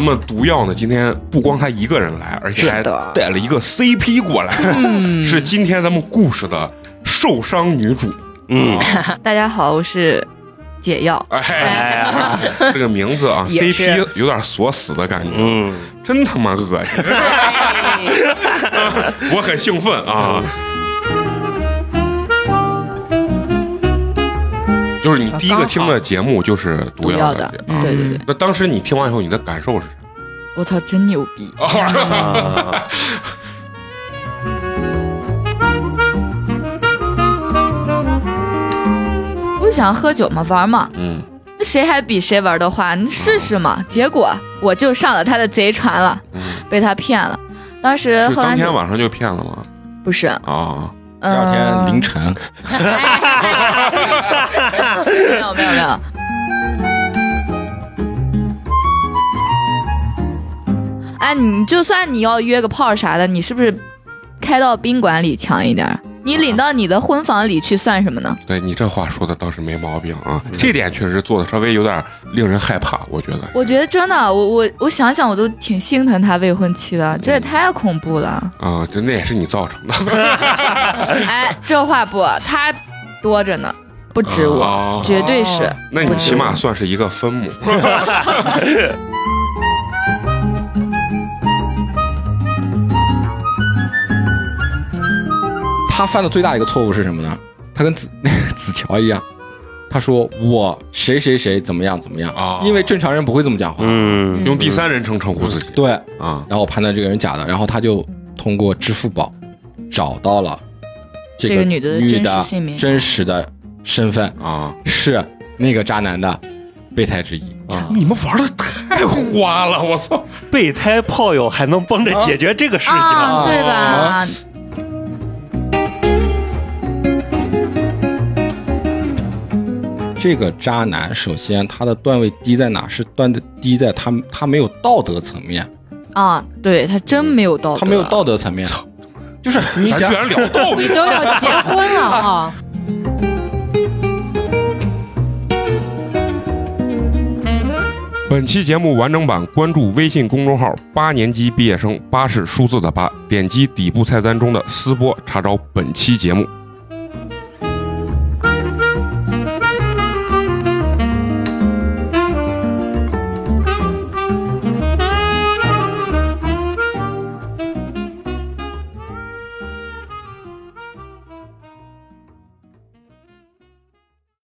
咱们毒药呢，今天不光他一个人来，而且还带了一个 CP 过来，是今天咱们故事的受伤女主。嗯，大家好，我是解药。哎，这个名字啊，CP 有点锁死的感觉，嗯，真他妈恶心，我很兴奋啊。就是你第一个听的节目就是毒药的。对对对，那当时你听完以后，你的感受是啥？我操，真牛逼！啊。我就想喝酒嘛，玩嘛，嗯，那谁还比谁玩的花，你试试嘛。结果我就上了他的贼船了，嗯。被他骗了。当时当喝完酒天晚上就骗了吗？不是，啊，第二天凌晨，嗯。没有没有没有。哎，你就算你要约个炮啥的，你是不是开到宾馆里强一点儿？你领到你的婚房里去算什么呢？对你这话说的倒是没毛病啊，这点确实做的稍微有点令人害怕，我觉得。我觉得真的，我我我想想，我都挺心疼他未婚妻的，这也太恐怖了。啊，这那也是你造成的，哎，这话不，他多着呢，不止我，啊绝对是。那你起码算是一个分母。他犯的最大一个错误是什么呢？他跟子 子乔一样，他说我谁谁谁怎么样怎么样啊，因为正常人不会这么讲话。嗯，用第三人称称呼自己。对，啊，然后我判断这个人假的，然后他就通过支付宝找到了这这个女的的真实女的姓名真实的身份啊，是那个渣男的备胎之一。你们玩的太花了，我操！备胎炮友还能帮着解决这个事情，啊，对吧？这个渣男，首先他的段位低在哪？是段的低在他他没有道德层面，啊，对他真没有道德，他没有道德层面，就是你想 居然聊道理，你都要结婚了 啊！本期节目完整版，关注微信公众号“八年级毕业生”，八是数字的八，点击底部菜单中的“私播”查找本期节目。